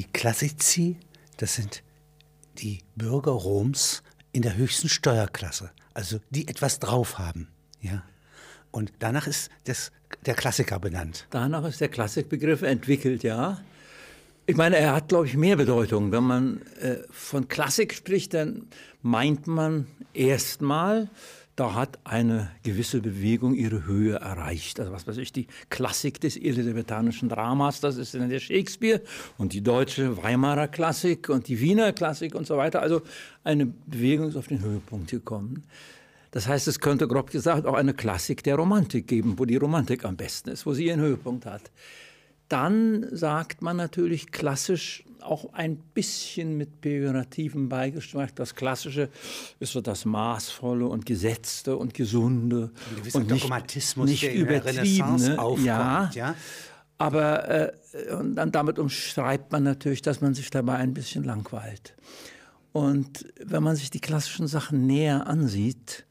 die Klassici, das sind die Bürger Roms in der höchsten Steuerklasse, also die etwas drauf haben. Ja. Und danach ist das, der Klassiker benannt. Danach ist der Klassikbegriff entwickelt, ja. Ich meine, er hat, glaube ich, mehr Bedeutung. Wenn man äh, von Klassik spricht, dann meint man erstmal, da hat eine gewisse Bewegung ihre Höhe erreicht. Also was weiß ich, die Klassik des elisabethanischen Dramas, das ist dann der Shakespeare und die deutsche Weimarer Klassik und die Wiener Klassik und so weiter. Also eine Bewegung ist auf den Höhepunkt gekommen. Das heißt, es könnte grob gesagt auch eine Klassik der Romantik geben, wo die Romantik am besten ist, wo sie ihren Höhepunkt hat. Dann sagt man natürlich klassisch auch ein bisschen mit pejorativen Beigeschmack. Das Klassische ist so das Maßvolle und Gesetzte und Gesunde. Ein und nicht, Dogmatismus, nicht der Renaissance aufkommt. Ja, ja. Aber äh, und dann damit umschreibt man natürlich, dass man sich dabei ein bisschen langweilt. Und wenn man sich die klassischen Sachen näher ansieht,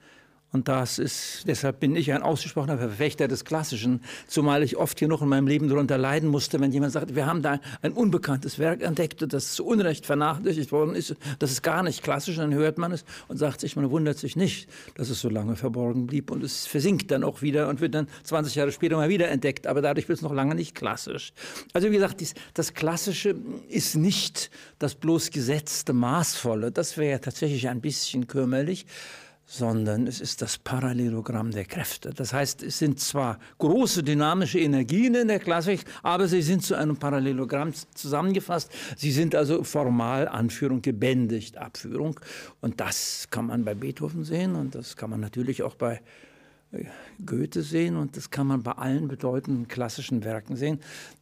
und das ist, deshalb bin ich ein ausgesprochener Verfechter des Klassischen, zumal ich oft genug in meinem Leben darunter leiden musste, wenn jemand sagt, wir haben da ein unbekanntes Werk entdeckt, das zu Unrecht vernachlässigt worden ist, das ist gar nicht klassisch, und dann hört man es und sagt sich, man wundert sich nicht, dass es so lange verborgen blieb. Und es versinkt dann auch wieder und wird dann 20 Jahre später mal wieder entdeckt, aber dadurch wird es noch lange nicht klassisch. Also wie gesagt, dies, das Klassische ist nicht das bloß gesetzte Maßvolle, das wäre ja tatsächlich ein bisschen kümmerlich, sondern es ist das Parallelogramm der Kräfte. Das heißt, es sind zwar große dynamische Energien in der Klassik, aber sie sind zu einem Parallelogramm zusammengefasst. Sie sind also formal Anführung, gebändigt Abführung. Und das kann man bei Beethoven sehen und das kann man natürlich auch bei Goethe sehen und das kann man bei allen bedeutenden klassischen Werken sehen.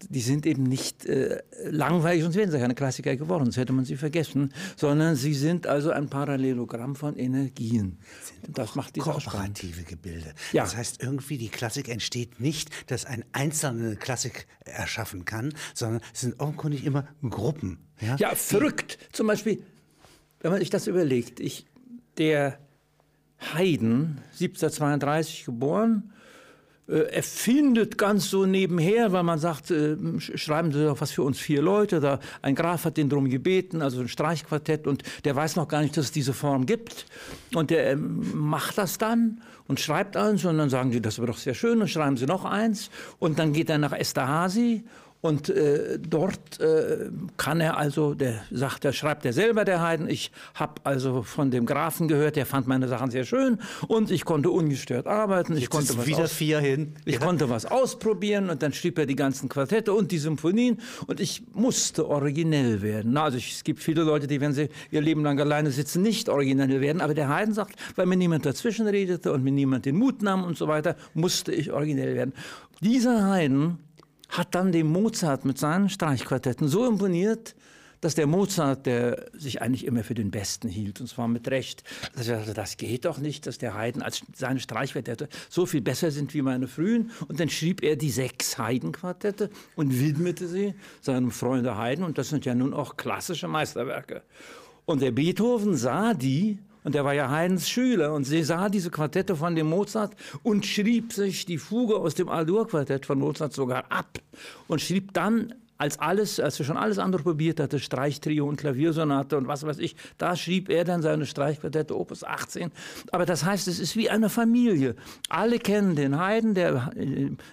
Die sind eben nicht äh, langweilig, sonst wären sie keine Klassiker geworden, sonst hätte man sie vergessen, sondern sie sind also ein Parallelogramm von Energien. Und das macht die kooperative Gebilde. Ja. Das heißt, irgendwie die Klassik entsteht nicht, dass ein Einzelner eine Klassik erschaffen kann, sondern es sind offenkundig immer Gruppen. Ja, ja verrückt. Zum Beispiel, wenn man sich das überlegt, ich, der Haydn, 1732 geboren, äh, erfindet ganz so nebenher, weil man sagt, äh, schreiben Sie doch was für uns vier Leute. Da ein Graf hat den drum gebeten, also ein Streichquartett, und der weiß noch gar nicht, dass es diese Form gibt. Und der ähm, macht das dann und schreibt eins, und dann sagen die, das war doch sehr schön, und schreiben sie noch eins. Und dann geht er nach Esterhazy und äh, dort äh, kann er also, der sagt, der schreibt er selber, der Haydn, ich habe also von dem Grafen gehört, der fand meine Sachen sehr schön und ich konnte ungestört arbeiten. Jetzt ich konnte was wieder vier hin. Ich ja. konnte was ausprobieren und dann schrieb er die ganzen Quartette und die Symphonien und ich musste originell werden. Na, also ich, es gibt viele Leute, die, wenn sie ihr Leben lang alleine sitzen, nicht originell werden, aber der Haydn sagt, weil mir niemand dazwischen redete und mir niemand den Mut nahm und so weiter, musste ich originell werden. Dieser Haydn hat dann dem Mozart mit seinen Streichquartetten so imponiert, dass der Mozart, der sich eigentlich immer für den Besten hielt, und zwar mit Recht, dass er sagte, das geht doch nicht, dass der Haydn als seine Streichquartette so viel besser sind wie meine frühen. Und dann schrieb er die sechs Haydn-Quartette und widmete sie seinem Freunde Haydn. Und das sind ja nun auch klassische Meisterwerke. Und der Beethoven sah die und er war ja Haydns Schüler. Und sie sah diese Quartette von dem Mozart und schrieb sich die Fuge aus dem Aldur-Quartett von Mozart sogar ab und schrieb dann als alles, als er schon alles andere probiert hatte, Streichtrio und Klaviersonate und was weiß ich, da schrieb er dann seine Streichquartette Opus 18. Aber das heißt, es ist wie eine Familie. Alle kennen den Haydn, der,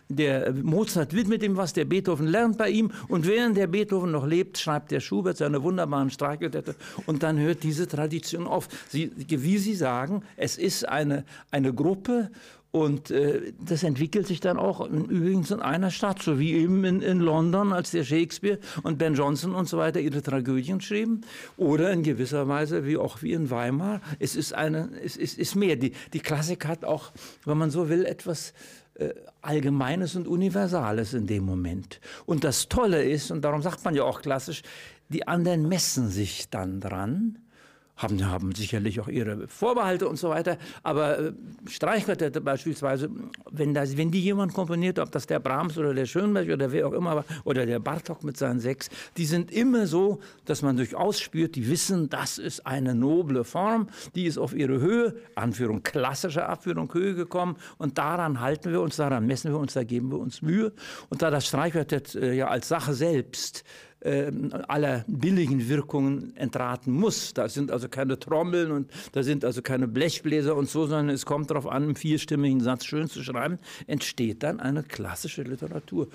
der Mozart widmet ihm was, der Beethoven lernt bei ihm und während der Beethoven noch lebt, schreibt der Schubert seine wunderbaren Streichquartette und dann hört diese Tradition auf. Sie, wie Sie sagen, es ist eine, eine Gruppe und äh, das entwickelt sich dann auch übrigens in einer Stadt, so wie eben in, in, London, als der Shakespeare und Ben Jonson und so weiter ihre Tragödien schrieben. Oder in gewisser Weise wie auch wie in Weimar. Es ist, eine, es ist, ist mehr. Die, die Klassik hat auch, wenn man so will, etwas äh, Allgemeines und Universales in dem Moment. Und das Tolle ist, und darum sagt man ja auch klassisch, die anderen messen sich dann dran haben, haben sicherlich auch ihre Vorbehalte und so weiter. Aber äh, Streichquartette beispielsweise, wenn, das, wenn die jemand komponiert, ob das der Brahms oder der Schönberg oder wer auch immer war, oder der Bartok mit seinen sechs, die sind immer so, dass man durchaus spürt, die wissen, das ist eine noble Form, die ist auf ihre Höhe, Anführung, klassische Abführung, Höhe gekommen und daran halten wir uns, daran messen wir uns, da geben wir uns Mühe. Und da das Streichquartett äh, ja als Sache selbst äh, aller billigen Wirkungen entraten muss. Da sind also keine Trommeln und da sind also keine Blechbläser und so, sondern es kommt darauf an, einen vierstimmigen Satz schön zu schreiben, entsteht dann eine klassische Literatur.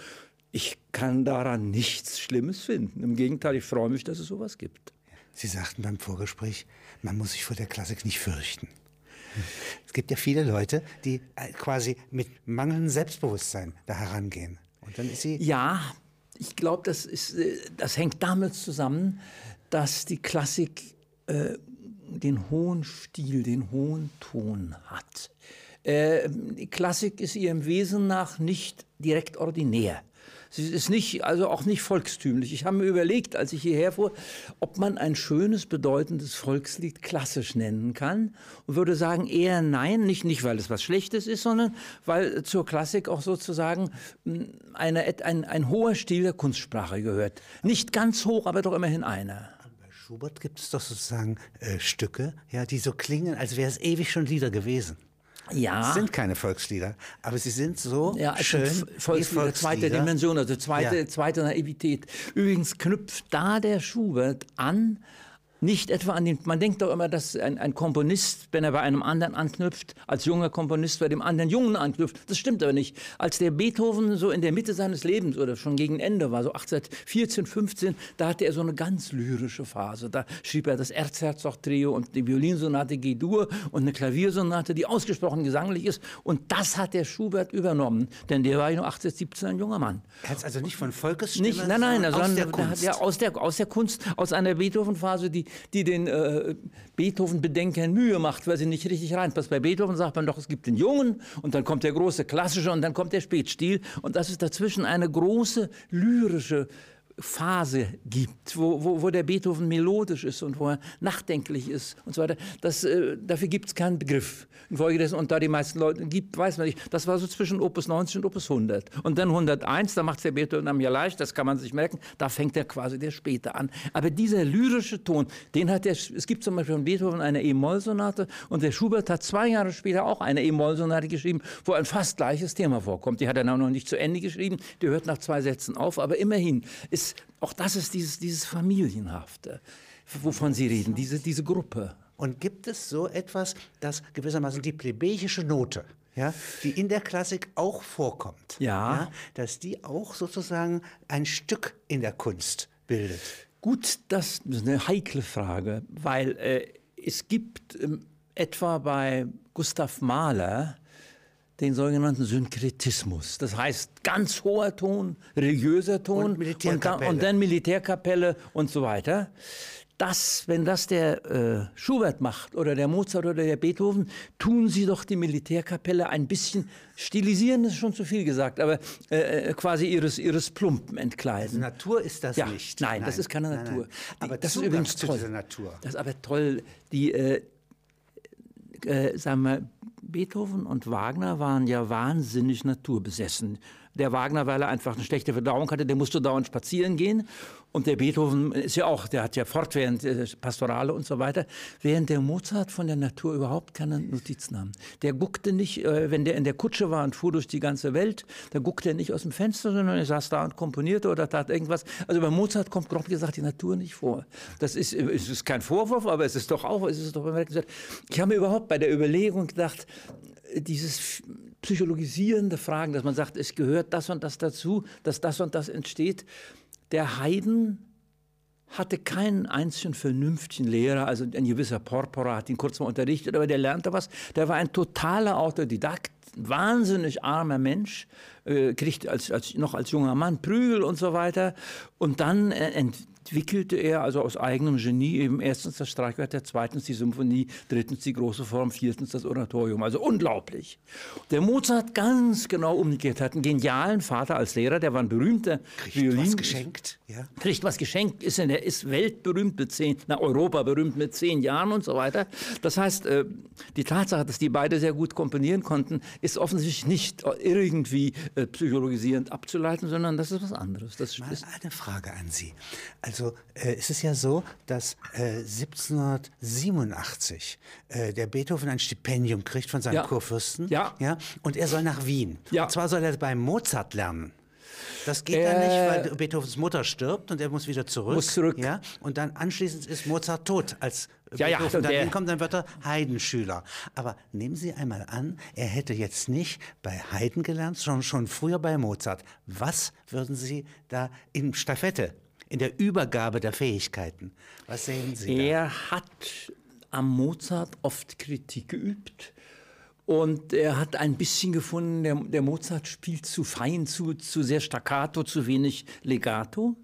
Ich kann daran nichts Schlimmes finden. Im Gegenteil, ich freue mich, dass es sowas gibt. Sie sagten beim Vorgespräch, man muss sich vor der Klassik nicht fürchten. Es gibt ja viele Leute, die äh, quasi mit mangelndem Selbstbewusstsein da herangehen. Und dann ist sie. Ja, ich glaube, das, äh, das hängt damit zusammen, dass die Klassik äh, den hohen Stil, den hohen Ton hat. Äh, die Klassik ist ihrem Wesen nach nicht direkt ordinär. Sie ist nicht, also auch nicht volkstümlich. Ich habe mir überlegt, als ich hierher fuhr, ob man ein schönes, bedeutendes Volkslied klassisch nennen kann und würde sagen eher nein, nicht, nicht weil es was Schlechtes ist, sondern weil zur Klassik auch sozusagen hm, eine, ein, ein hoher Stil der Kunstsprache gehört. Nicht ganz hoch, aber doch immerhin einer. Bei Schubert gibt es doch sozusagen äh, Stücke, ja, die so klingen, als wäre es ewig schon Lieder gewesen. Ja. Es sind keine Volkslieder, aber sie sind so ja, schön. Volkslieder, Volkslieder, zweite Dimension, also zweite, ja. zweite Naivität. Übrigens knüpft da der Schubert an nicht etwa an den, man denkt doch immer, dass ein, ein, Komponist, wenn er bei einem anderen anknüpft, als junger Komponist bei dem anderen Jungen anknüpft. Das stimmt aber nicht. Als der Beethoven so in der Mitte seines Lebens oder schon gegen Ende war, so 1814, 15, da hatte er so eine ganz lyrische Phase. Da schrieb er das Erzherzog-Trio und die Violinsonate G-Dur und eine Klaviersonate, die ausgesprochen gesanglich ist. Und das hat der Schubert übernommen, denn der war ja nur 18, 17 ein junger Mann. Er hat also nicht von Volkesstimme, nicht, nein, nein, aus, der Kunst. Ja, aus, der, aus der Kunst, aus einer Beethoven-Phase, die die den äh, Beethoven-Bedenkern Mühe macht, weil sie nicht richtig reinpasst. Bei Beethoven sagt man doch, es gibt den Jungen und dann kommt der große Klassische und dann kommt der Spätstil. Und das ist dazwischen eine große lyrische Phase gibt, wo, wo, wo der Beethoven melodisch ist und wo er nachdenklich ist und so weiter. Das, äh, dafür gibt es keinen Begriff. Infolgedessen, und da die meisten Leute gibt, weiß man nicht. Das war so zwischen Opus 90 und Opus 100. Und dann 101, da macht der Beethoven am ja leicht, das kann man sich merken, da fängt er quasi der später an. Aber dieser lyrische Ton, den hat der, es gibt zum Beispiel von Beethoven eine E-Moll-Sonate und der Schubert hat zwei Jahre später auch eine E-Moll-Sonate geschrieben, wo ein fast gleiches Thema vorkommt. Die hat er noch nicht zu Ende geschrieben, die hört nach zwei Sätzen auf, aber immerhin ist auch das ist dieses, dieses Familienhafte, wovon Sie reden, diese, diese Gruppe. Und gibt es so etwas, das gewissermaßen die plebejische Note, ja, die in der Klassik auch vorkommt, ja. ja. dass die auch sozusagen ein Stück in der Kunst bildet? Gut, das ist eine heikle Frage, weil äh, es gibt ähm, etwa bei Gustav Mahler den sogenannten Synkretismus. Das heißt ganz hoher Ton, religiöser Ton und, und, dann, und dann Militärkapelle und so weiter. Das, wenn das der äh, Schubert macht oder der Mozart oder der Beethoven, tun sie doch die Militärkapelle ein bisschen stilisieren, ist schon zu viel gesagt, aber äh, äh quasi ihres, ihres Plumpen entkleiden. Also Natur ist das ja, nicht. Nein, nein, das ist keine Natur. Nein. Aber das ist übrigens toll. Natur. Das ist aber toll. Die, äh, äh, sagen wir, Beethoven und Wagner waren ja wahnsinnig naturbesessen. Der Wagner, weil er einfach eine schlechte Verdauung hatte, der musste dauernd spazieren gehen. Und der Beethoven ist ja auch, der hat ja fortwährend äh, Pastorale und so weiter. Während der Mozart von der Natur überhaupt keine Notizen nahm. Der guckte nicht, äh, wenn der in der Kutsche war und fuhr durch die ganze Welt, da guckte er nicht aus dem Fenster, sondern er saß da und komponierte oder tat irgendwas. Also bei Mozart kommt grob gesagt die Natur nicht vor. Das ist, es ist kein Vorwurf, aber es ist doch auch, es ist doch bemerkenswert. Ich habe mir überhaupt bei der Überlegung gedacht, dieses psychologisierende Fragen, dass man sagt, es gehört das und das dazu, dass das und das entsteht. Der Haydn hatte keinen einzigen vernünftigen Lehrer, also ein gewisser Porpora hat ihn kurz mal unterrichtet, aber der lernte was. Der war ein totaler Autodidakt, wahnsinnig armer Mensch, äh, kriegt als, als, noch als junger Mann Prügel und so weiter. Und dann äh, entwickelte er also aus eigenem Genie eben erstens das Streichquartett, zweitens die Symphonie, drittens die große Form, viertens das Oratorium. Also unglaublich. Der Mozart ganz genau umgekehrt hat einen genialen Vater als Lehrer, der war ein berühmter Kriegt Violin. was geschenkt, ja. Kriegt was geschenkt, ist, er ist weltberühmt mit zehn, nach Europa berühmt mit zehn Jahren und so weiter. Das heißt, äh, die Tatsache, dass die beide sehr gut komponieren konnten, ist offensichtlich nicht irgendwie äh, psychologisierend abzuleiten, sondern das ist was anderes. Das Mal eine Frage an Sie. Also äh, es ist ja so, dass äh, 1787 äh, der Beethoven ein Stipendium kriegt von seinem ja. Kurfürsten. Ja. ja. Und er soll nach Wien. Ja. Und zwar soll er bei Mozart lernen. Das geht dann nicht, weil Beethovens Mutter stirbt und er muss wieder zurück. Muss zurück. Ja? Und dann anschließend ist Mozart tot, als Ja, ja, Beethoven dann der- hinkommt, dann wird er Haydn-Schüler. Aber nehmen Sie einmal an, er hätte jetzt nicht bei Haydn gelernt, sondern schon früher bei Mozart. Was würden Sie da in Staffette, in der Übergabe der Fähigkeiten, was sehen Sie da? Er hat am Mozart oft Kritik geübt. Und er hat ein bisschen gefunden, der, der Mozart spielt zu fein, zu, zu sehr staccato, zu wenig legato.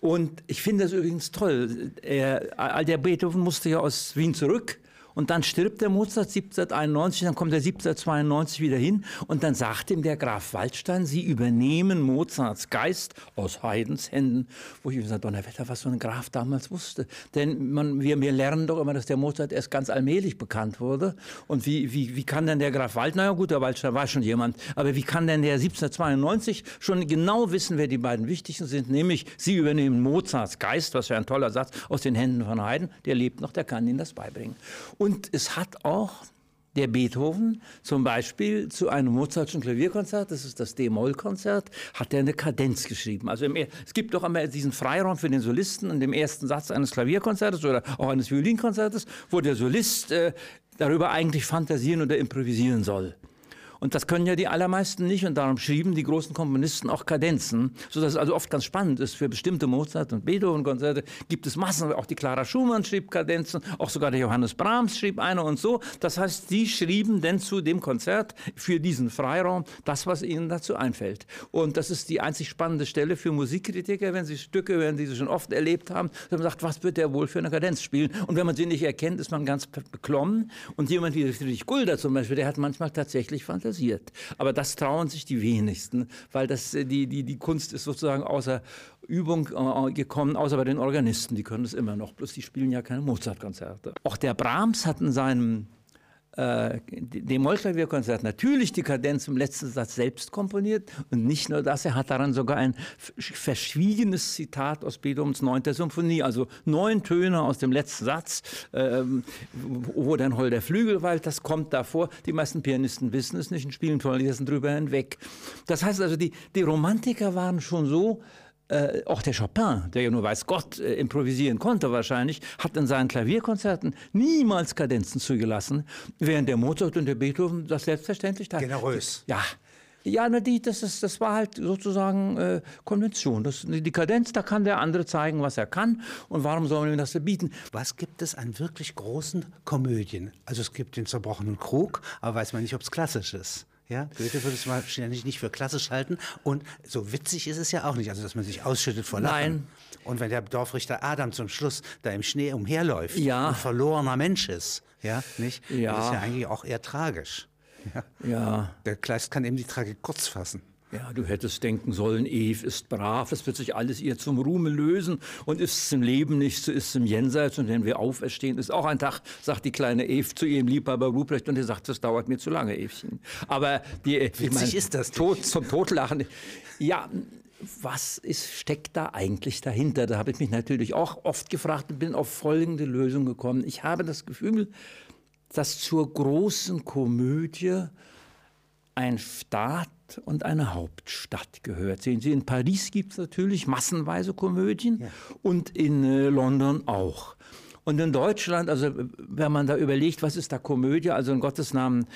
Und ich finde das übrigens toll. Er, der Beethoven musste ja aus Wien zurück. Und dann stirbt der Mozart 1791, dann kommt er 1792 wieder hin und dann sagt ihm der Graf Waldstein, Sie übernehmen Mozarts Geist aus Haydns Händen. Wo ich mir sage, Donnerwetter, was so ein Graf damals wusste. Denn man, wir, wir lernen doch immer, dass der Mozart erst ganz allmählich bekannt wurde. Und wie, wie, wie kann denn der Graf Waldstein, naja gut, der Waldstein war schon jemand, aber wie kann denn der 1792 schon genau wissen, wer die beiden wichtigsten sind? Nämlich, Sie übernehmen Mozarts Geist, was für ein toller Satz, aus den Händen von Haydn. Der lebt noch, der kann Ihnen das beibringen. Und es hat auch der Beethoven zum Beispiel zu einem Mozartschen Klavierkonzert, das ist das D-Moll-Konzert, hat er eine Kadenz geschrieben. Also im, es gibt doch immer diesen Freiraum für den Solisten in dem ersten Satz eines Klavierkonzertes oder auch eines Violinkonzertes, wo der Solist äh, darüber eigentlich fantasieren oder improvisieren soll. Und das können ja die allermeisten nicht und darum schrieben die großen Komponisten auch Kadenzen, sodass es also oft ganz spannend ist. Für bestimmte Mozart- und Beethoven-Konzerte gibt es Massen, auch die Clara Schumann schrieb Kadenzen, auch sogar der Johannes Brahms schrieb eine und so. Das heißt, die schrieben denn zu dem Konzert für diesen Freiraum das, was ihnen dazu einfällt. Und das ist die einzig spannende Stelle für Musikkritiker, wenn sie Stücke hören, die sie schon oft erlebt haben, dass man sagt, was wird der wohl für eine Kadenz spielen? Und wenn man sie nicht erkennt, ist man ganz beklommen. Und jemand wie Friedrich Gulder zum Beispiel, der hat manchmal tatsächlich fantasiert. Aber das trauen sich die wenigsten, weil das, äh, die, die, die Kunst ist sozusagen außer Übung äh, gekommen, außer bei den Organisten. Die können es immer noch, bloß die spielen ja keine Mozart-Konzerte. Auch der Brahms hat in seinem äh, dem Mollklavierkonzert natürlich die Kadenz im letzten Satz selbst komponiert und nicht nur das, er hat daran sogar ein verschwiegenes Zitat aus Beethovens 9. Symphonie, also neun Töne aus dem letzten Satz, ähm, wo dann Hol der Flügel weilt, das kommt davor. Die meisten Pianisten wissen es nicht und spielen tollgesessen drüber hinweg. Das heißt also, die, die Romantiker waren schon so, äh, auch der Chopin, der ja nur weiß Gott äh, improvisieren konnte wahrscheinlich, hat in seinen Klavierkonzerten niemals Kadenzen zugelassen, während der Mozart und der Beethoven das selbstverständlich taten. Generös. Ja. Ja, na, die, das, ist, das war halt sozusagen äh, Konvention. Das, die Kadenz, da kann der andere zeigen, was er kann. Und warum soll man ihm das bieten? Was gibt es an wirklich großen Komödien? Also es gibt den zerbrochenen Krug, aber weiß man nicht, ob es klassisch ist. Ja, Goethe würde es wahrscheinlich nicht für klassisch halten. Und so witzig ist es ja auch nicht, also dass man sich ausschüttet vor Lachen. Nein. Und wenn der Dorfrichter Adam zum Schluss da im Schnee umherläuft Ja. und verlorener Mensch ist, ja, nicht? Ja. Das ist ja eigentlich auch eher tragisch. Ja. Ja. Der Kleist kann eben die Tragik kurz fassen. Ja, du hättest denken sollen, Eve ist brav, es wird sich alles ihr zum Ruhme lösen und ist es im Leben nicht, so ist es im Jenseits und wenn wir auferstehen, ist auch ein Tag, sagt die kleine Eve zu ihrem Liebhaber Ruprecht und er sagt, das dauert mir zu lange, Evchen. Aber die, ich Witzig ist das. Tot, zum Totlachen. Ja, was ist, steckt da eigentlich dahinter? Da habe ich mich natürlich auch oft gefragt und bin auf folgende Lösung gekommen. Ich habe das Gefühl, dass zur großen Komödie ein Staat und eine Hauptstadt gehört. Sehen Sie, in Paris gibt es natürlich massenweise Komödien und in äh, London auch. Und in Deutschland, also wenn man da überlegt, was ist da Komödie, also in Gottes Namen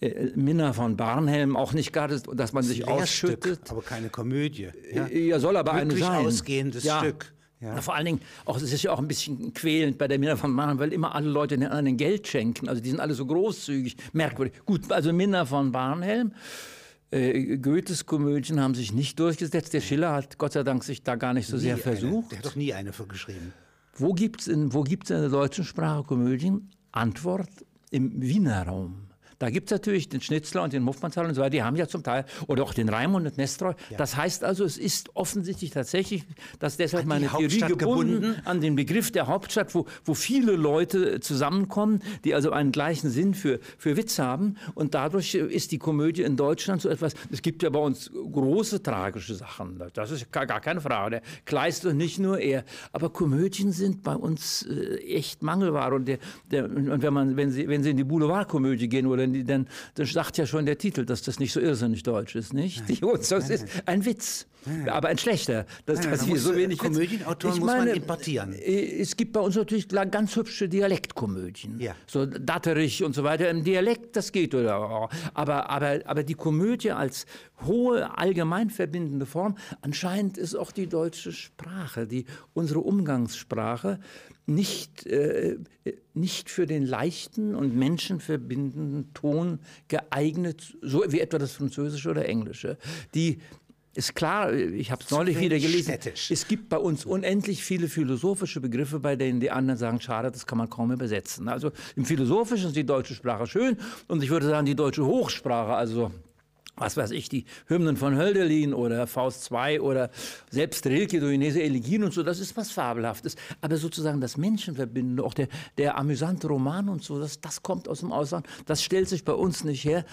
äh, Minna von Barnhelm, auch nicht gerade, dass man sich Lehrstück, ausschüttet. aber keine Komödie. Ja. Ja, soll aber eine Glücklich sein. ausgehendes ja. Stück. Ja. Vor allen Dingen, auch, es ist ja auch ein bisschen quälend bei der Minna von Barnhelm, weil immer alle Leute den anderen Geld schenken. Also die sind alle so großzügig, merkwürdig. Gut, also Minna von Barnhelm. Äh, Goethes Komödien haben sich nicht durchgesetzt. Der Schiller hat Gott sei Dank sich da gar nicht so sehr Nie versucht. Eine. Der hat doch nie eine geschrieben. Wo gibt es in, wo gibt's in der deutschen Sprache Komödien? Antwort im Wiener Raum. Da gibt es natürlich den Schnitzler und den Hofmannsthal und so weiter, die haben ja zum Teil, oder auch den Raimund und Nestroy. Das heißt also, es ist offensichtlich tatsächlich, dass deshalb meine Theorie Hauptstadt gebunden, gebunden? an den Begriff der Hauptstadt, wo, wo viele Leute zusammenkommen, die also einen gleichen Sinn für, für Witz haben. Und dadurch ist die Komödie in Deutschland so etwas, es gibt ja bei uns große tragische Sachen, das ist gar, gar keine Frage. Der Kleist und nicht nur er. Aber Komödien sind bei uns äh, echt Mangelware. Und, der, der, und wenn, man, wenn, Sie, wenn Sie in die Boulevardkomödie gehen oder in denn, die, denn das sagt ja schon der Titel, dass das nicht so irrsinnig deutsch ist, nicht? Nein. Die Ozeus ist ein Witz, nein, aber ein schlechter. Das, nein, dass wir so wenig Komödienautoren muss meine, man importieren. Äh, es gibt bei uns natürlich ganz hübsche Dialektkomödien, ja. so Datterich und so weiter. Im Dialekt, das geht, oder? Aber, aber, aber die Komödie als hohe allgemein verbindende Form, anscheinend ist auch die deutsche Sprache, die unsere Umgangssprache nicht, äh, nicht für den leichten und menschenverbindenden Ton geeignet, so wie etwa das Französische oder Englische. Die ist klar, ich habe es neulich wieder gelesen, städtisch. es gibt bei uns unendlich viele philosophische Begriffe, bei denen die anderen sagen, schade, das kann man kaum übersetzen. Also im Philosophischen ist die deutsche Sprache schön und ich würde sagen, die deutsche Hochsprache, also was weiß ich, die Hymnen von Hölderlin oder Faust II oder selbst Rilke, Duinese Elegien und so, das ist was Fabelhaftes. Aber sozusagen das Menschenverbindende, auch der, der amüsante Roman und so, das, das kommt aus dem Ausland, das stellt sich bei uns nicht her.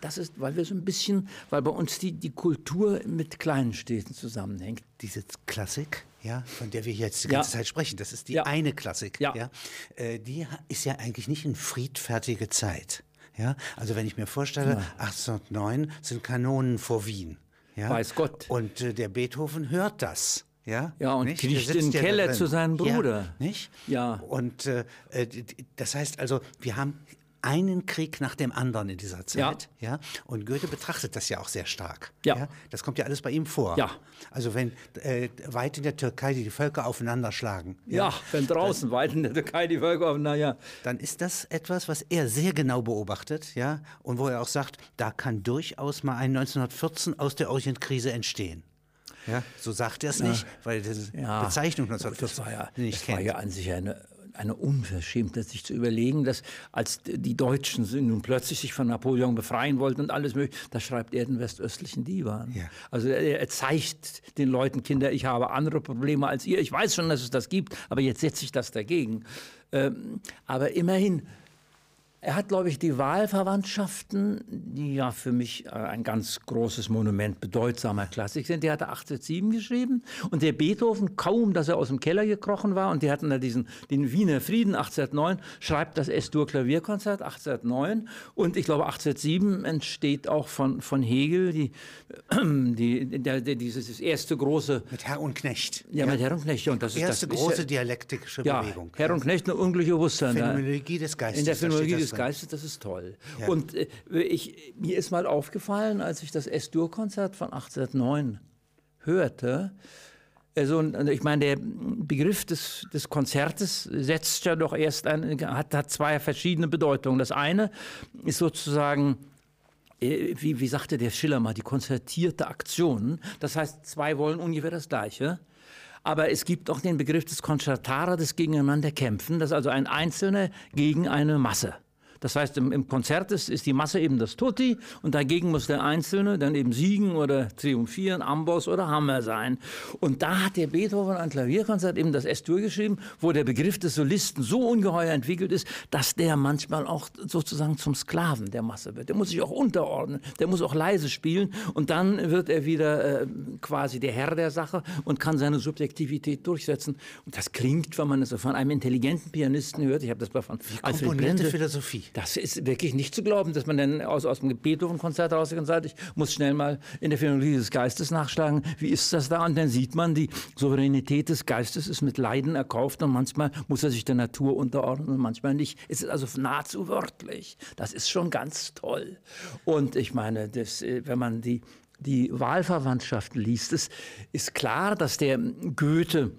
Das ist, weil wir so ein bisschen, weil bei uns die, die Kultur mit kleinen Städten zusammenhängt. Diese Klassik, ja, von der wir jetzt die ganze ja. Zeit sprechen, das ist die ja. eine Klassik, ja. ja. Äh, die ist ja eigentlich nicht in friedfertige Zeit. Ja, also wenn ich mir vorstelle, ja. 1809 sind Kanonen vor Wien. Ja? Weiß Gott. Und äh, der Beethoven hört das. Ja, ja und nicht? in den Keller zu seinem Bruder. Ja, nicht? Ja. Und äh, äh das heißt also, wir haben einen Krieg nach dem anderen in dieser Zeit. Ja. ja. Und Goethe betrachtet das ja auch sehr stark. Ja. ja? Das kommt ja alles bei ihm vor. Ja. Also wenn äh, weit in der Türkei die Völker aufeinander schlagen. Ja, ja wenn draußen dann, weit in der Türkei die Völker aufeinander, ja. Dann ist das etwas, was er sehr genau beobachtet, ja. Und wo er auch sagt, da kann durchaus mal ein 1914 aus der Orientkrise entstehen. Ja, so sagt er es nicht, weil diese ja, Bezeichnung 1914 das war ja, nicht das kennt. war ja an sich eine eine Unverschämtheit, sich zu überlegen, dass als die Deutschen nun plötzlich sich von Napoleon befreien wollten und alles mögliche, da schreibt er den westöstlichen Divan. Ja. Also er, er, zeigt den Leuten, Kinder, ich habe andere Probleme als ihr. Ich weiß schon, dass es das gibt, aber jetzt setze ich das dagegen. Ähm, aber immerhin, er hat, glaube ich, die Wahlverwandtschaften, die ja für mich äh, ein ganz großes Monument bedeutsamer Klassik sind. Der hatte 1807 geschrieben und der Beethoven, kaum dass er aus dem Keller gekrochen war und die hatten da diesen, den Wiener Frieden 1809, schreibt das S-Dur-Klavierkonzert 1809 und ich glaube 1807 entsteht auch von, von Hegel die, die, der, der, dieses erste große... Mit Herr und Knecht. Ja, ja. mit Herr und Knecht. Und das erste ist das, große ist, dialektische ja, Bewegung. Herr und Knecht, eine unglückliche Bewusstsein. Phänomenologie des Geistes. In der Phänomenologie des des Geistes, das ist toll. Ja. Und äh, ich, mir ist mal aufgefallen, als ich das S-Dur-Konzert von 1809 hörte, also, ich meine, der Begriff des, des Konzertes setzt ja doch erst ein, hat, hat zwei verschiedene Bedeutungen. Das eine ist sozusagen äh, wie, wie sagte der Schiller mal, die konzertierte Aktion. Das heißt, zwei wollen ungefähr das Gleiche. Aber es gibt auch den Begriff des Concertara, des Gegeneinander kämpfen. Das ist also ein Einzelner gegen eine Masse. Das heißt, im, im Konzert ist, ist, die Masse eben das Tutti und dagegen muss der Einzelne dann eben siegen oder triumphieren, Amboss oder Hammer sein. Und da hat der Beethoven ein Klavierkonzert eben das S-Dur geschrieben, wo der Begriff des Solisten so ungeheuer entwickelt ist, dass der manchmal auch sozusagen zum Sklaven der Masse wird. Der muss sich auch unterordnen, der muss auch leise spielen und dann wird er wieder äh, quasi der Herr der Sache und kann seine Subjektivität durchsetzen. Und das klingt, wenn man es von einem intelligenten Pianisten hört, ich habe das bei von Alfred Brente, Philosophie. Das ist wirklich nicht zu glauben, dass man dann aus, aus dem Beethoven-Konzert rausgeht und sagt, ich muss schnell mal in der Phänomenologie des Geistes nachschlagen. Wie ist das da? Und dann sieht man, die Souveränität des Geistes ist mit Leiden erkauft und manchmal muss er sich der Natur unterordnen und manchmal nicht. Es ist also nahezu wörtlich. Das ist schon ganz toll. Und ich meine, das, äh, wenn man die, die Wahlverwandtschaft liest, es ist klar, dass der Goethe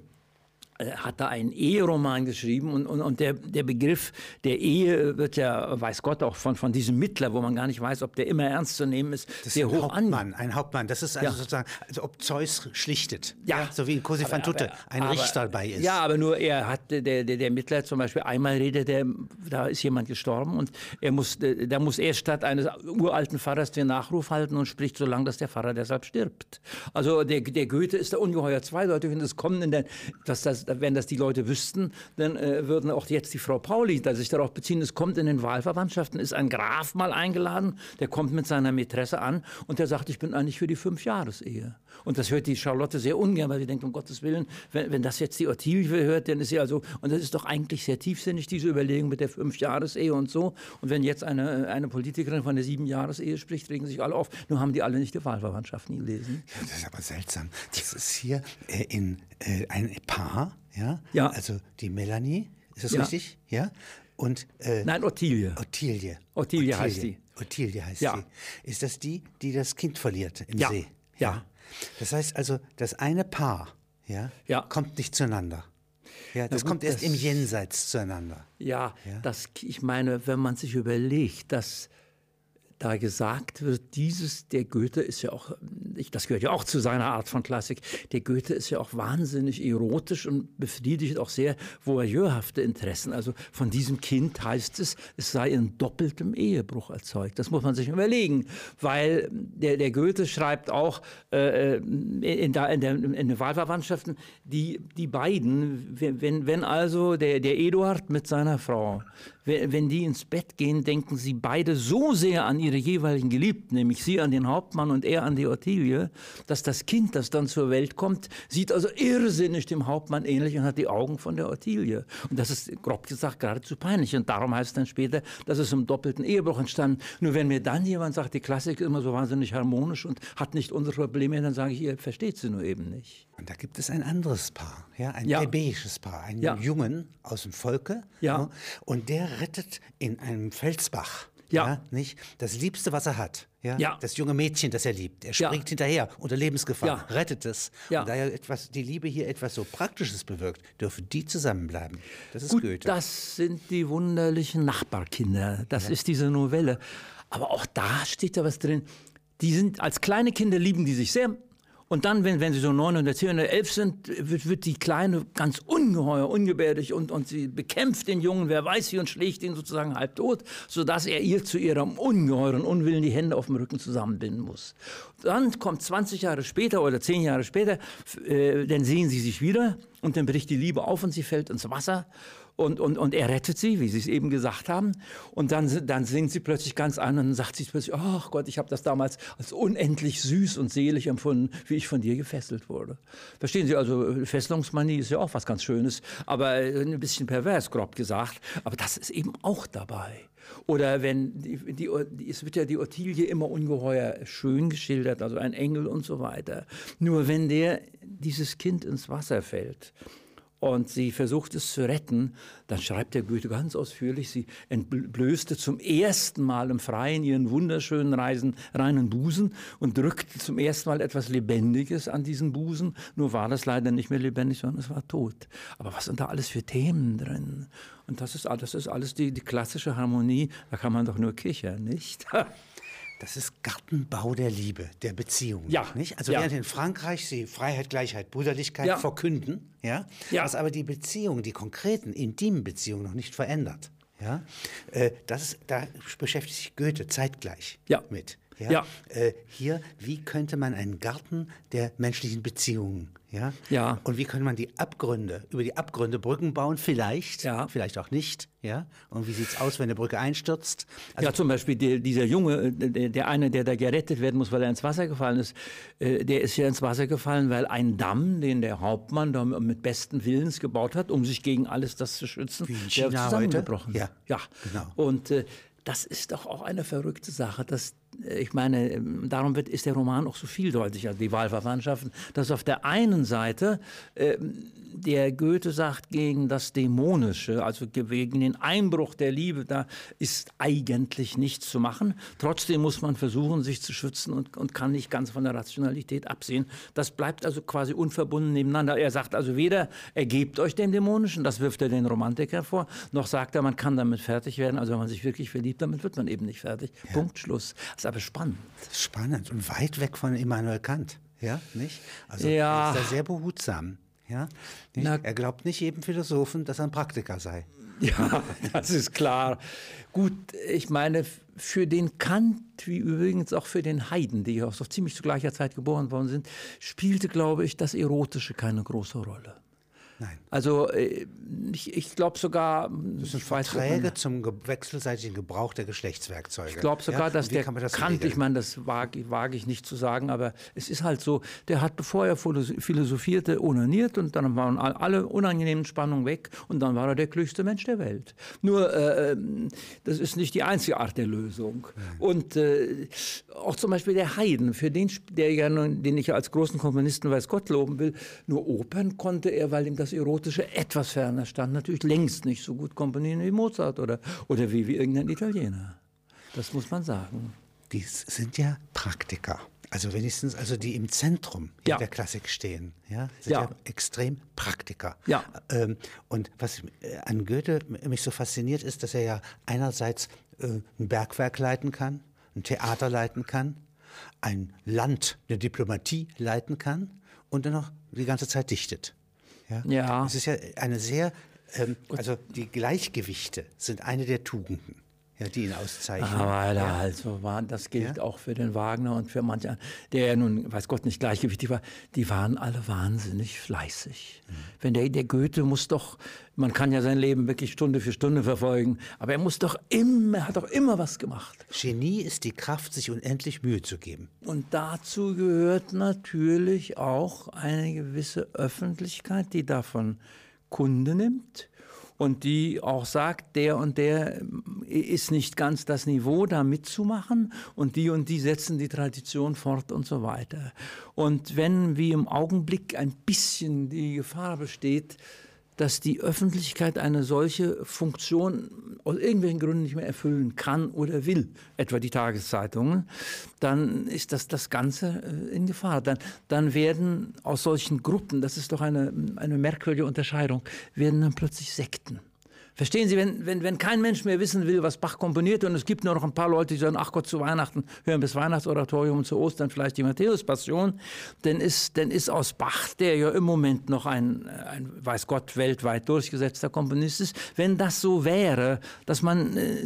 hat da einen Eheroman geschrieben und, und, und der, der Begriff der Ehe wird ja, weiß Gott, auch von, von diesem Mittler, wo man gar nicht weiß, ob der immer ernst zu nehmen ist, das sehr ist ein hoch Hauptmann, an. Ein Hauptmann, das ist also ja. sozusagen, also ob Zeus schlichtet, ja. ja so wie in Cosi fan tutte ein aber, Richter dabei ist. Ja, aber nur er hat, der, der, der Mittler zum Beispiel, einmal redet er, da ist jemand gestorben und er muss, da muss er statt eines uralten Pfarrers den Nachruf halten und spricht so lange, dass der Pfarrer deshalb stirbt. Also der, der Goethe ist da ungeheuer zweideutig und es kommt in der, dass das wenn das die Leute wüssten, dann äh, würden auch jetzt die Frau Pauli da sich darauf beziehen. Es kommt in den Wahlverwandtschaften, ist ein Graf mal eingeladen, der kommt mit seiner Mätresse an und der sagt, ich bin eigentlich für die Fünfjahresehe. Und das hört die Charlotte sehr ungern, weil sie denkt, um Gottes Willen, wenn, wenn das jetzt die Ottilie hört, dann ist sie also, und das ist doch eigentlich sehr tiefsinnig, diese Überlegung mit der Fünfjahresehe und so. Und wenn jetzt eine, eine Politikerin von der Siebenjahresehe spricht, regen sich alle auf. Nur haben die alle nicht die Wahlverwandtschaft nie gelesen. Ja, das ist aber seltsam. Das ist hier äh, in äh, ein Paar, ja? Ja. Also die Melanie, ist das Ja. richtig? Ja. Und äh, Nein, Ottilie. Ottilie. Ottilie heißt die. Ottilie heißt Ja. sie. Ist das die, die das Kind verliert im Ja. See? Ja. Das heißt also, das eine Paar, ja, Ja. kommt nicht zueinander. Ja, das gut, kommt erst das- im Jenseits zueinander. Ja, Ja. Das, ich meine, wenn man sich überlegt, dass da gesagt wird, dieses, der Goethe ist ja auch, das gehört ja auch zu seiner Art von Klassik, der Goethe ist ja auch wahnsinnig erotisch und befriedigt auch sehr voyeurhafte Interessen. Also von diesem Kind heißt es, es sei in doppeltem Ehebruch erzeugt. Das muss man sich überlegen, weil der, der Goethe schreibt auch äh, in, der, in, der, in den Wahlverwandtschaften, die, die beiden, wenn, wenn also der, der Eduard mit seiner Frau, wenn, die ins Bett gehen, denken sie beide so sehr an ihre jeweiligen Geliebten, nämlich sie an den Hauptmann und er an die Ottilie, dass das Kind, das dann zur Welt kommt, sieht also irrsinnig dem Hauptmann ähnlich und hat die Augen von der Ottilie. Und das ist, grob gesagt, geradezu peinlich. Und darum heißt es dann später, dass es im doppelten Ehebruch entstanden. Nur wenn mir dann jemand sagt, die Klassik ist immer so wahnsinnig harmonisch und hat nicht unsere Probleme, dann sage ich, ihr versteht sie nur eben nicht. Und da gibt es ein anderes Paar, ja, ein Ja. Paar, einen Ja. Jungen aus dem Volke. Ja. Und der rettet in einem Felsbach. Ja. nicht? Das Liebste, was er hat. Ja? Ja. Das junge Mädchen, das er liebt. Er Ja. springt hinterher unter Lebensgefahr, Ja. rettet es. Ja. Und da ja etwas, die Liebe hier etwas so Praktisches bewirkt, dürfen die zusammenbleiben. Das ist Gut, Goethe. das sind die wunderlichen Nachbarkinder. Das ist diese Novelle. Aber auch da steht da was drin. Die sind als kleine Kinder lieben die sich sehr. Und dann, wenn, wenn sie so neun oder zehn oder elf sind, wird, wird die Kleine ganz ungeheuer, ungebärdig und, und sie bekämpft den Jungen, wer weiß wie, und schlägt ihn sozusagen halb tot, sodass er ihr zu ihrem ungeheuren Unwillen die Hände auf dem Rücken zusammenbinden muss. Dann kommt 20 Jahre später oder 10 Jahre später, äh, dann sehen sie sich wieder und dann bricht die Liebe auf und sie fällt ins Wasser. Und, und, und er rettet sie, wie Sie es eben gesagt haben. Und dann, dann singt sie plötzlich ganz an und sagt sie plötzlich, ach Gott, ich habe das damals als unendlich süß und selig empfunden, wie ich von dir gefesselt wurde. Verstehen Sie, also Fesselungsmanie ist ja auch was ganz Schönes, aber äh, ein bisschen pervers, grob gesagt. Aber das ist eben auch dabei. Oder wenn, die, die, es wird ja die Ottilie immer ungeheuer schön geschildert, also ein Engel und so weiter. Nur wenn der, dieses Kind ins Wasser fällt, und sie versucht es zu retten, dann schreibt der Goethe ganz ausführlich, sie entblößte zum ersten Mal im Freien ihren wunderschönen Reisen, reinen Busen und drückte zum ersten Mal etwas Lebendiges an diesen Busen. Nur war das leider nicht mehr lebendig, sondern es war tot. Aber was sind da alles für Themen drin? Und das ist, das ist alles die, die klassische Harmonie. Da kann man doch nur kichern, nicht? Das ist Gartenbau der Liebe, der Beziehung. Ja. Nicht? Also Ja. während in Frankreich sie Freiheit, Gleichheit, Brüderlichkeit Ja. verkünden, ja, Ja. was aber die Beziehung, die konkreten, intimen Beziehungen noch nicht verändert. Ja? Äh, das da beschäftigt sich Goethe zeitgleich Ja. mit. Ja. Äh, hier, wie könnte man einen Garten der menschlichen Beziehungen, ja? Ja. Und wie könnte man die Abgründe, über die Abgründe Brücken bauen, vielleicht, Ja. vielleicht auch nicht, ja? Und wie sieht's aus, wenn eine Brücke einstürzt? Also ja, zum Beispiel der, dieser Junge, äh, der, der eine, der da gerettet werden muss, weil er ins Wasser gefallen ist, äh, der ist ja ins Wasser gefallen, weil ein Damm, den der Hauptmann da mit besten Willens gebaut hat, um sich gegen alles das zu schützen, Wie in der China ist heute? zusammengebrochen. Ja, ja. genau. Und äh, das ist doch auch eine verrückte Sache. Dass, ich meine, darum wird, ist der Roman auch so vieldeutig, also die Wahlverwandtschaften, dass auf der einen Seite ähm, der Goethe sagt gegen das Dämonische, also gegen den Einbruch der Liebe, da ist eigentlich nichts zu machen. Trotzdem muss man versuchen, sich zu schützen und, und kann nicht ganz von der Rationalität absehen. Das bleibt also quasi unverbunden nebeneinander. Er sagt also weder, ergebt euch dem Dämonischen, das wirft er den Romantiker vor, noch sagt er, man kann damit fertig werden. Also wenn man sich wirklich verliebt, damit wird man eben nicht fertig. Punkt, Schluss. Ist aber spannend. Spannend und weit weg von Immanuel Kant, ja, nicht? Also Ja. er ist da sehr behutsam, ja. Na- er glaubt nicht jedem Philosophen, dass er ein Praktiker sei. Ja, das ist klar. Gut, ich meine, für den Kant, wie übrigens auch für den Haydn, die ja auch so ziemlich zu gleicher Zeit geboren worden sind, spielte, glaube ich, das Erotische keine große Rolle. Nein. Also äh, ich, ich glaube sogar, Das sind ich weiß, Verträge zum ge wechselseitigen Gebrauch der Geschlechtswerkzeuge. Ich glaube sogar, ja? dass der das Kant, ich meine, das wage, wage ich nicht zu sagen, aber es ist halt so, der hat, bevor er philo- philosophierte, onaniert und dann waren all- alle unangenehmen Spannungen weg und dann war er der klügste Mensch der Welt. Nur, äh, ähm, das ist nicht die einzige Art der Lösung. Und äh, auch zum Beispiel der Haydn, für den, der ja nun, den ich als großen Komponisten weiß Gott loben will, nur Opern konnte er, weil ihm das Erotische etwas ferner stand, natürlich längst nicht so gut komponieren wie Mozart oder, oder wie, wie irgendein Italiener. Das muss man sagen. Die sind ja Praktiker. Also wenigstens, also die im Zentrum Ja. der Klassik stehen, ja, sind ja, Ja. extrem Praktiker. Ja. Ähm, und was äh, an Goethe mich so fasziniert, ist, dass er ja einerseits äh, ein Bergwerk leiten kann, ein Theater leiten kann, ein Land, eine Diplomatie leiten kann und dann noch die ganze Zeit dichtet. Ja. Ja. Es ist ja eine sehr, ähm, also die Gleichgewichte sind eine der Tugenden, ja, die ihn auszeichnen. Aber da halt so war, das gilt Ja. auch für den Wagner und für manche, anderen, der ja nun, weiß Gott, nicht gleichgewichtig war, die waren alle wahnsinnig fleißig. Wenn der, der Goethe muss doch, man kann ja sein Leben wirklich Stunde für Stunde verfolgen, aber er muss doch immer, hat doch immer was gemacht. Genie ist die Kraft, sich unendlich Mühe zu geben. Und dazu gehört natürlich auch eine gewisse Öffentlichkeit, die davon Kunde nimmt und die auch sagt, der und der ist nicht ganz das Niveau, da mitzumachen und die und die setzen die Tradition fort und so weiter. Und wenn wie im Augenblick ein bisschen die Gefahr besteht, dass die Öffentlichkeit eine solche Funktion aus irgendwelchen Gründen nicht mehr erfüllen kann oder will, etwa die Tageszeitungen, dann ist das das Ganze äh, in Gefahr. Dann, dann werden aus solchen Gruppen, das ist doch eine, eine merkwürdige Unterscheidung, werden dann plötzlich Sekten. Verstehen Sie, wenn, wenn, wenn kein Mensch mehr wissen will, was Bach komponiert und es gibt nur noch ein paar Leute, die sagen, ach Gott, zu Weihnachten hören bis Weihnachtsoratorium und zu Ostern vielleicht die Matthäus-Passion, dann ist, dann ist aus Bach, der ja im Moment noch ein, ein, weiß Gott, weltweit durchgesetzter Komponist ist, wenn das so wäre, dass man, äh,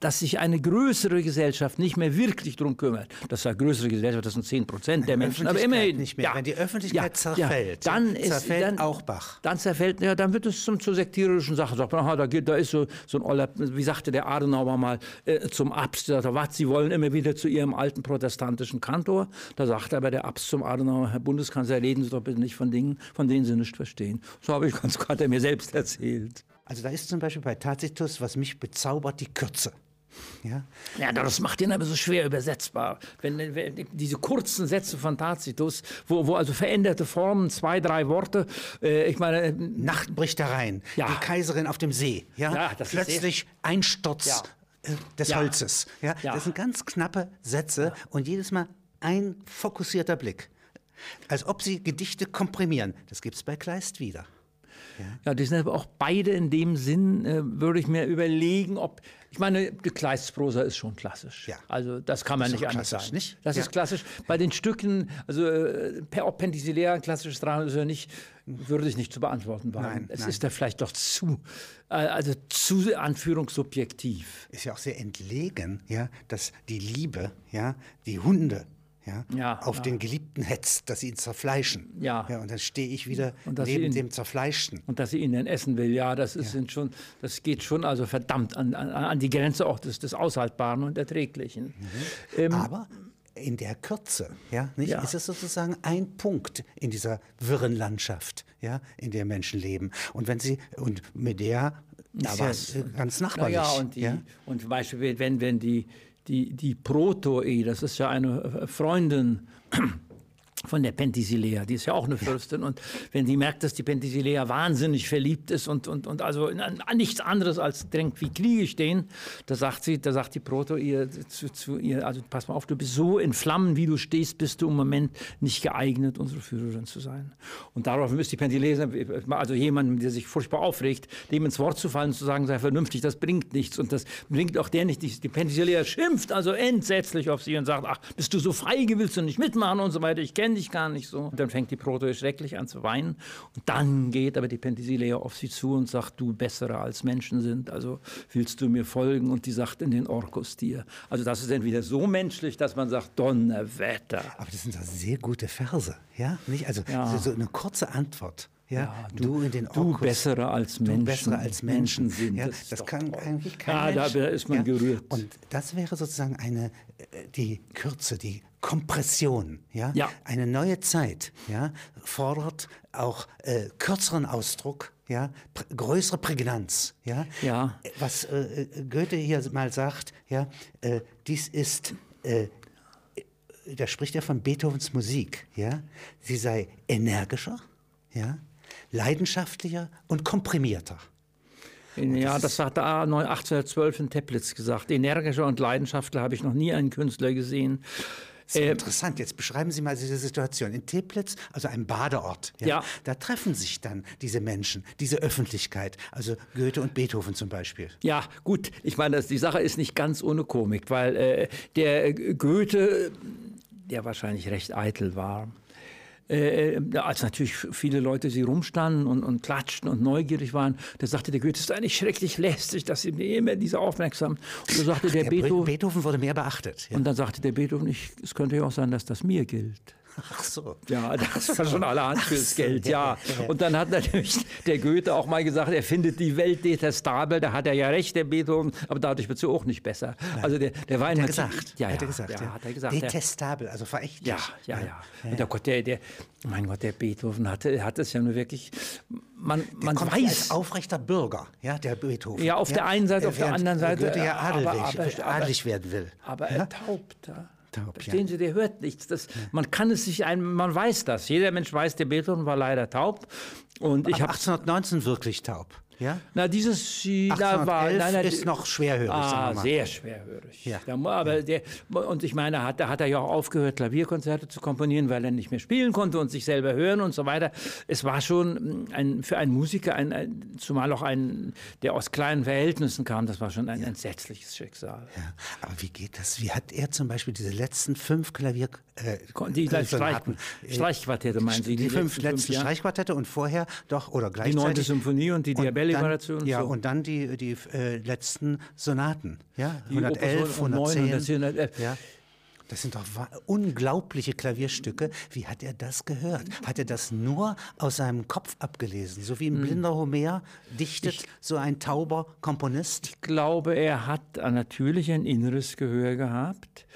dass sich eine größere Gesellschaft nicht mehr wirklich drum kümmert, das war größere Gesellschaft, das sind 10 Prozent der Menschen, aber immerhin. nicht mehr. Wenn die Öffentlichkeit zerfällt, dann ist, zerfällt dann, auch Bach. Dann zerfällt, ja, dann wird es zum, zu sektierischen Sachen. Sagt man, aha, da, da ist so, so ein Oller, wie sagte der Adenauer mal äh, zum Abst, sagte, was, Sie wollen immer wieder zu Ihrem alten protestantischen Kantor. Da sagte aber der Abst zum Adenauer, Herr Bundeskanzler, reden Sie doch bitte nicht von Dingen, von denen Sie nicht verstehen. So habe ich ganz er mir selbst erzählt. Also da ist zum Beispiel bei Tacitus, was mich bezaubert, die Kürze. Ja? Ja, das macht ihn aber so schwer übersetzbar. Wenn, wenn diese kurzen Sätze von Tacitus, wo, wo also veränderte Formen, zwei, drei Worte, äh, ich meine, Nacht bricht herein, Ja. die Kaiserin auf dem See. Ja? Ja, Plötzlich Einsturz Ja. äh, des. Holzes. Ja? Ja. Das sind ganz knappe Sätze und jedes Mal ein fokussierter Blick. Als ob sie Gedichte komprimieren. Das gibt es bei Kleist wieder. Ja, die sind aber auch beide in dem Sinn, äh, würde ich mir überlegen, ob. Ich meine, die Kleistprosa ist schon klassisch. Ja. Also das kann man Ist nicht anders sagen. nicht? Das Ja. ist klassisch. Bei den Stücken, also äh, per- ein klassisches Drama ist oder nicht, würde ich nicht zu beantworten wagen. Nein, es nein. ist da vielleicht doch zu, äh, also zu anführungssubjektiv. Ist ja auch sehr entlegen, ja, dass die Liebe, ja, die Hunde, ja, Ja, auf ja. den Geliebten hetzt, dass sie ihn zerfleischen. Ja. ja und dann stehe ich wieder neben ihn- dem Zerfleischten. Und dass sie ihn dann essen will, ja, das ist Sind schon, das geht schon also verdammt an, an, an die Grenze auch des, des Aushaltbaren und Erträglichen. Ähm, Aber in der Kürze, ja, nicht, Ja. ist es sozusagen ein Punkt in dieser wirren Landschaft, ja, in der Menschen leben. Und wenn sie, und Medea ist ja was? ganz Na nachbarlich. ja, und, die, ja? und zum Beispiel, wenn, wenn die, die, die Protoe, das ist ja eine Freundin von der Penthesilea, die ist ja auch eine Fürstin. Und wenn die merkt, dass die Penthesilea wahnsinnig verliebt ist und, und, und also an, nichts anderes als drängt wie Kriege stehen, da sagt sie, da sagt die Proto ihr zu, zu ihr, also pass mal auf, du bist so in Flammen, wie du stehst, bist du im Moment nicht geeignet, unsere Führerin zu sein. Und darauf müsste die Penthesilea, also jemandem, der sich furchtbar aufregt, dem ins Wort zu fallen und zu sagen, sei vernünftig, das bringt nichts. Und das bringt auch der nicht. Die, die Penthesilea schimpft also entsetzlich auf sie und sagt, ach, bist du so feige, willst du nicht mitmachen und so weiter, ich kenne dich gar nicht so. Und dann fängt die Protoe schrecklich an zu weinen. Und dann geht aber die Penthesilea auf sie zu und sagt, du bessere als Menschen sind, also willst du mir folgen? Und die sagt in den Orkus dir. Also das ist dann wieder so menschlich, dass man sagt, Donnerwetter. Aber das sind doch sehr gute Verse, ja, nicht? Also Ja. so eine kurze Antwort. ja, Ja, du, in den du bessere als du Menschen. bessere als Menschen, sind. Ja, Das das, kann toll. eigentlich kein Ja, Mensch. da ist man gerührt. Und das wäre sozusagen eine äh, die Kürze, die Kompression, ja, Ja. eine neue Zeit, ja, fordert auch äh, kürzeren Ausdruck, ja, pr größere Prägnanz, ja. Ja. Was äh, äh, Goethe hier mal sagt, ja, äh, dies ist äh, da spricht er von Beethovens Musik, ja, sie sei energischer, ja, leidenschaftlicher und komprimierter. Ja, das hat er 1812 in Teplitz gesagt. Energischer und Leidenschaftler habe ich noch nie einen Künstler gesehen. Das ist interessant. Jetzt beschreiben Sie mal diese Situation. In Teplitz, also einem Badeort, ja, Ja. da treffen sich dann diese Menschen, diese Öffentlichkeit, also Goethe und Beethoven zum Beispiel. Ja, gut, ich meine, das, die Sache ist nicht ganz ohne Komik, weil äh, der Goethe, der wahrscheinlich recht eitel war, äh, als natürlich viele Leute sie rumstanden und, und klatschten und neugierig waren, da sagte der Goethe, es ist eigentlich schrecklich lästig, dass sie mir immer diese aufmerksam. Und da sagte der, Der Be Beethoven, Beethoven wurde mehr beachtet. Ja. und dann sagte der Beethoven, ich, es könnte ja auch sein, dass das mir gilt. Ach so. Ja, das war schon allerhand fürs so, Geld, ja. ja, ja. Und dann hat natürlich der Goethe auch mal gesagt, er findet die Welt detestabel. Da hat er ja recht, der Beethoven, aber dadurch wird sie auch nicht besser. Also der, der war Hat er gesagt. Ja, ja, hat er gesagt. ja, ja. hat er gesagt. Der, Detestabel, also verächtlich. ja, ja, ja. Und der Gott, der, der, mein Gott, der Beethoven hatte, hat es ja nur wirklich, man, man Kommt weiß. als aufrechter Bürger, ja, der Beethoven. Ja, auf der einen Seite, auf der anderen Seite, Goethe ja adelig, aber- aber- adelig werden will. Aber er taubt da. Taub, Verstehen Sie, der hört nichts. Das, Man kann es sich ein, man weiß das. Jeder Mensch weiß, der Beethoven war leider taub. Und ich Ab habe 1819 wirklich taub. Ja? Na, dieses da 1811 war nein, nein, ist noch schwerhörig, Ah, sehr schwerhörig. Ja. Da, aber der, und ich meine, hat, da hat er ja auch aufgehört, Klavierkonzerte zu komponieren, weil er nicht mehr spielen konnte und sich selber hören und so weiter. Es war schon ein, für einen Musiker, ein, ein, zumal auch ein, der aus kleinen Verhältnissen kam, das war schon ein entsetzliches Schicksal. Ja, aber wie geht das? Wie hat er zum Beispiel diese letzten fünf Klavier... Äh, Die äh, Streich, Sonaten, äh, Streichquartette, meinen Sie? die, fünf letzten ja? Streichquartette und vorher doch, oder Die gleichzeitig... neunte Symphonie und die und Dann- Ja, so. und dann die, die äh, letzten Sonaten. Ja, Die 111, Opus 9, 110. 110, 111. Ja. Das sind doch unglaubliche Klavierstücke. Wie hat er das gehört? Hat er das nur aus seinem Kopf abgelesen? So wie Hm. ein blinder Homer dichtet so ein tauber Komponist? Ich glaube, er hat natürlich ein inneres Gehör gehabt.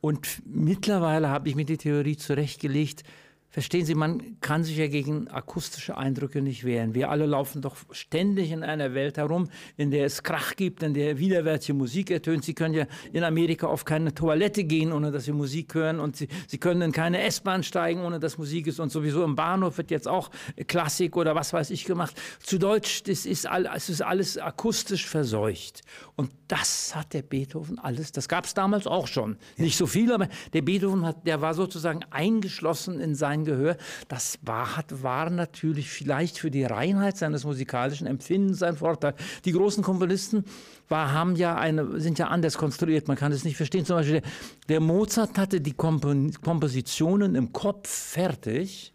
Und mittlerweile habe ich mir die Theorie zurechtgelegt, verstehen Sie, man kann sich ja gegen akustische Eindrücke nicht wehren. Wir alle laufen doch ständig in einer Welt herum, in der es Krach gibt, in der widerwärtige Musik ertönt. Sie können ja in Amerika auf keine Toilette gehen, ohne dass Sie Musik hören. Und Sie, Sie können in keine S-Bahn steigen, ohne dass Musik ist. Und sowieso im Bahnhof wird jetzt auch Klassik oder was weiß ich gemacht. Zu Deutsch, das ist, all, es ist alles akustisch verseucht. Und das hat der Beethoven alles, das gab es damals auch schon. Nicht so viel, aber der Beethoven hat, der war sozusagen eingeschlossen in sein Gehör. Das war, war natürlich vielleicht für die Reinheit seines musikalischen Empfindens ein Vorteil. Die großen Komponisten war, haben ja eine, sind ja anders konstruiert, man kann es nicht verstehen. Zum Beispiel der, der Mozart hatte die Kompon Kompositionen im Kopf fertig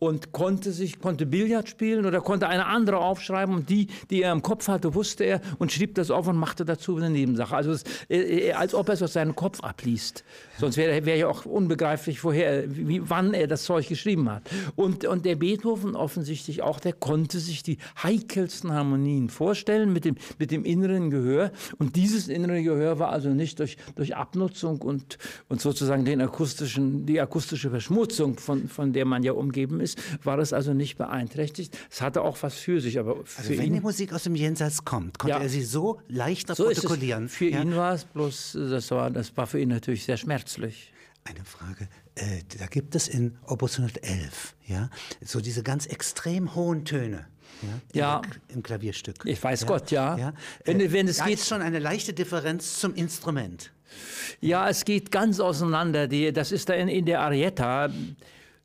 und konnte sich konnte Billard spielen oder konnte eine andere aufschreiben und die, die er im Kopf hatte, wusste er und schrieb das auf und machte dazu eine Nebensache. Also es, äh, als ob er es aus seinem Kopf abliest. Sonst wäre wär ja auch unbegreiflich, woher, wie, wann er das Zeug geschrieben hat. Und, und der Beethoven offensichtlich auch, der konnte sich die heikelsten Harmonien vorstellen mit dem, mit dem inneren Gehör. Und dieses innere Gehör war also nicht durch, durch Abnutzung und, und sozusagen den akustischen, die akustische Verschmutzung, von, von der man ja umgeben ist, war es also nicht beeinträchtigt. Es hatte auch was für sich, aber für Also wenn ihn die Musik aus dem Jenseits kommt, konnte Ja. er sie so leichter so ist protokollieren. Für ja? ihn war es bloß, das war, das war für ihn natürlich sehr schmerzlich. Eine Frage. Äh, da gibt es in Opus 111, ja, so diese ganz extrem hohen Töne. Ja, Ja. Im, Klavierstück. Ich weiß Gott, ja. ja. Wenn- Äh, wenn es da geht- ist schon eine leichte Differenz zum Instrument. Ja, es geht ganz auseinander. Die, das ist da in, in der Arietta.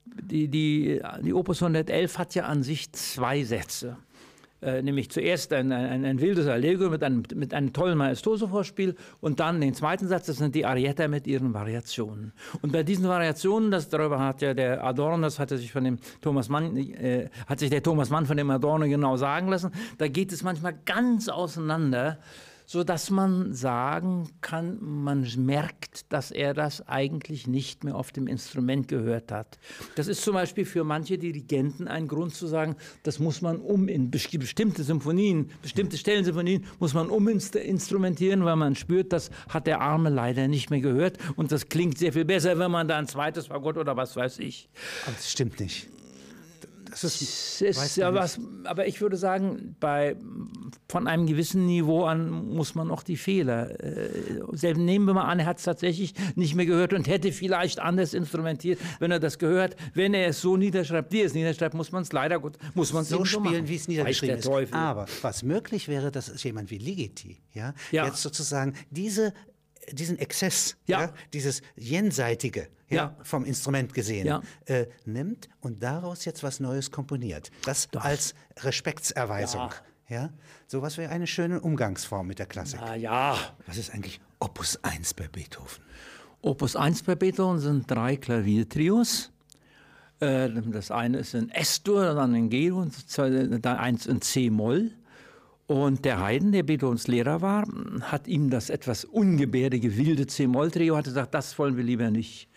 Die, die, die Opus 111 hat ja an sich zwei Sätze. Äh, nämlich zuerst ein, ein, ein wildes Allegro mit einem, mit einem tollen Maestoso-Vorspiel und dann den zweiten Satz, das sind die Arietta mit ihren Variationen. Und bei diesen Variationen, das darüber hat ja der Adorno, das hatte sich von dem Thomas Mann, äh, hat sich der Thomas Mann von dem Adorno genau sagen lassen, da geht es manchmal ganz auseinander so dass man sagen kann, man merkt, dass er das eigentlich nicht mehr auf dem Instrument gehört hat. Das ist zum Beispiel für manche Dirigenten ein Grund zu sagen, das muss man um in bestimmte Symphonien, bestimmte Stellensymphonien muss man uminstrumentieren, weil man spürt, das hat der Arme leider nicht mehr gehört und das klingt sehr viel besser, wenn man da ein zweites Fagott oder was weiß ich. Aber das stimmt nicht. Das ist, ist ja was, aber ich würde sagen, bei, von einem gewissen Niveau an muss man auch die Fehler. Äh, nehmen wir mal an, er hat es tatsächlich nicht mehr gehört und hätte vielleicht anders instrumentiert, wenn er das gehört. Wenn er es so niederschreibt, wie er es niederschreibt, muss man es leider gut, muss man so spielen, wie es niedergeschrieben ist. Aber was möglich wäre, dass jemand wie Ligeti, ja, ja. jetzt sozusagen diese diesen Exzess, ja. ja. dieses Jenseitige ja, ja, vom Instrument gesehen, äh, nimmt und daraus jetzt was Neues komponiert. Das Doch. als Respektserweisung. Ja. So was wäre eine schöne Umgangsform mit der Klassik. Na ja. Was ist eigentlich Opus 1 bei Beethoven? Opus 1 bei Beethoven sind drei Klaviertrios. Äh, das eine ist in S-Dur, dann in G-Dur, eins in C-Moll. Und der Haydn, der Beethovens Lehrer war, hat ihm das etwas ungebärdige, wilde C-Moll-Trio, hat gesagt, das wollen wir lieber nicht.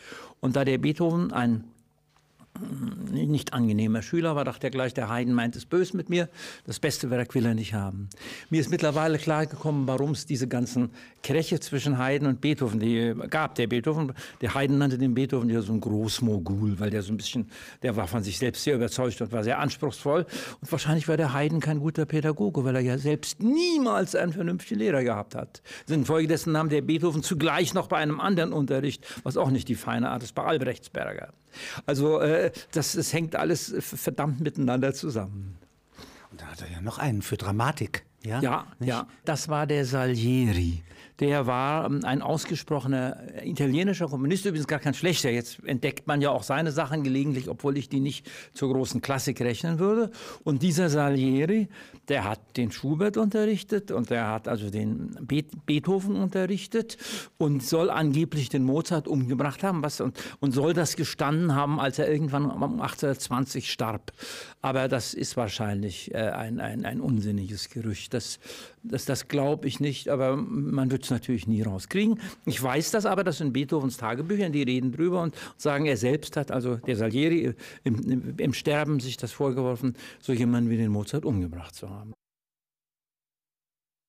Und da der Beethoven ein nicht angenehmer Schüler war, dachte er gleich, der Haydn meint es böse mit mir, das Beste Werk will er nicht haben. Mir ist mittlerweile klar gekommen, warum es diese ganzen Kräche zwischen Haydn und Beethoven die gab. Der Beethoven, der Haydn nannte den Beethoven ja so ein Großmogul, weil der so ein bisschen, der war von sich selbst sehr überzeugt und war sehr anspruchsvoll. Und wahrscheinlich war der Haydn kein guter Pädagoge, weil er ja selbst niemals einen vernünftigen Lehrer gehabt hat. Infolgedessen nahm der Beethoven zugleich noch bei einem anderen Unterricht, was auch nicht die feine Art ist, bei Albrechtsberger. Also äh, das, das hängt alles verdammt miteinander zusammen. Und da hat er ja noch einen für Dramatik. Ja, ja, ja, das war der Salieri. Der war ähm, ein ausgesprochener italienischer Komponist, übrigens gar kein schlechter. Jetzt entdeckt man ja auch seine Sachen gelegentlich, obwohl ich die nicht zur großen Klassik rechnen würde. Und dieser Salieri, der hat den Schubert unterrichtet und der hat also den Beethoven unterrichtet und soll angeblich den Mozart umgebracht haben was, und, und soll das gestanden haben, als er irgendwann um 1820 starb. Aber das ist wahrscheinlich äh, ein, ein, ein unsinniges Gerücht. Das, das, das glaube ich nicht, aber man wird es natürlich nie rauskriegen. Ich weiß das aber, dass in Beethovens Tagebüchern, die reden drüber und sagen, er selbst hat, also der Salieri, im, im, im Sterben sich das vorgeworfen, so jemanden wie den Mozart umgebracht zu haben.